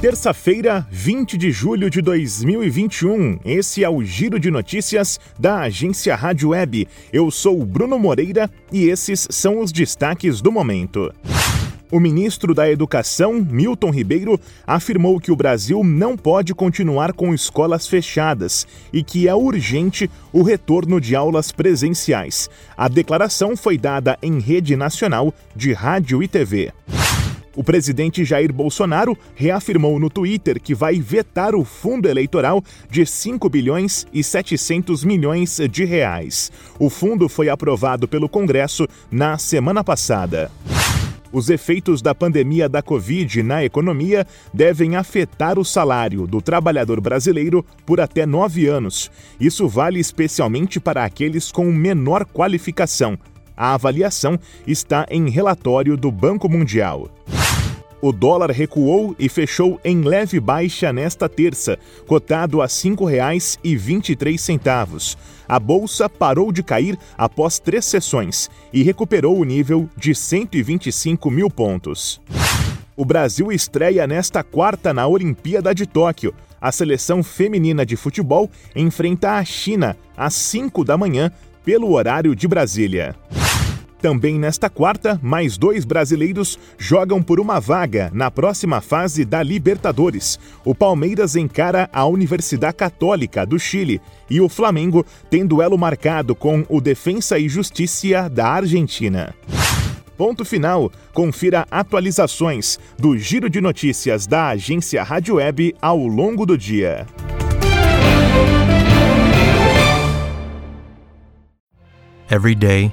Terça-feira, 20 de julho de 2021. Esse é o Giro de Notícias da agência Rádio Web. Eu sou Bruno Moreira e esses são os destaques do momento. O ministro da Educação, Milton Ribeiro, afirmou que o Brasil não pode continuar com escolas fechadas e que é urgente o retorno de aulas presenciais. A declaração foi dada em rede nacional de rádio e TV. O presidente Jair Bolsonaro reafirmou no Twitter que vai vetar o fundo eleitoral de 5 bilhões e 700 milhões de reais. O fundo foi aprovado pelo Congresso na semana passada. Os efeitos da pandemia da Covid na economia devem afetar o salário do trabalhador brasileiro por até nove anos. Isso vale especialmente para aqueles com menor qualificação. A avaliação está em relatório do Banco Mundial. O dólar recuou e fechou em leve baixa nesta terça, cotado a R$ 5,23. A bolsa parou de cair após três sessões e recuperou o nível de 125 mil pontos. O Brasil estreia nesta quarta na Olimpíada de Tóquio. A seleção feminina de futebol enfrenta a China às 5 da manhã, pelo horário de Brasília. Também nesta quarta, mais dois brasileiros jogam por uma vaga na próxima fase da Libertadores. O Palmeiras encara a Universidade Católica do Chile e o Flamengo tem duelo marcado com o Defensa e Justiça da Argentina. Ponto final. Confira atualizações do Giro de Notícias da agência Rádio Web ao longo do dia. Every day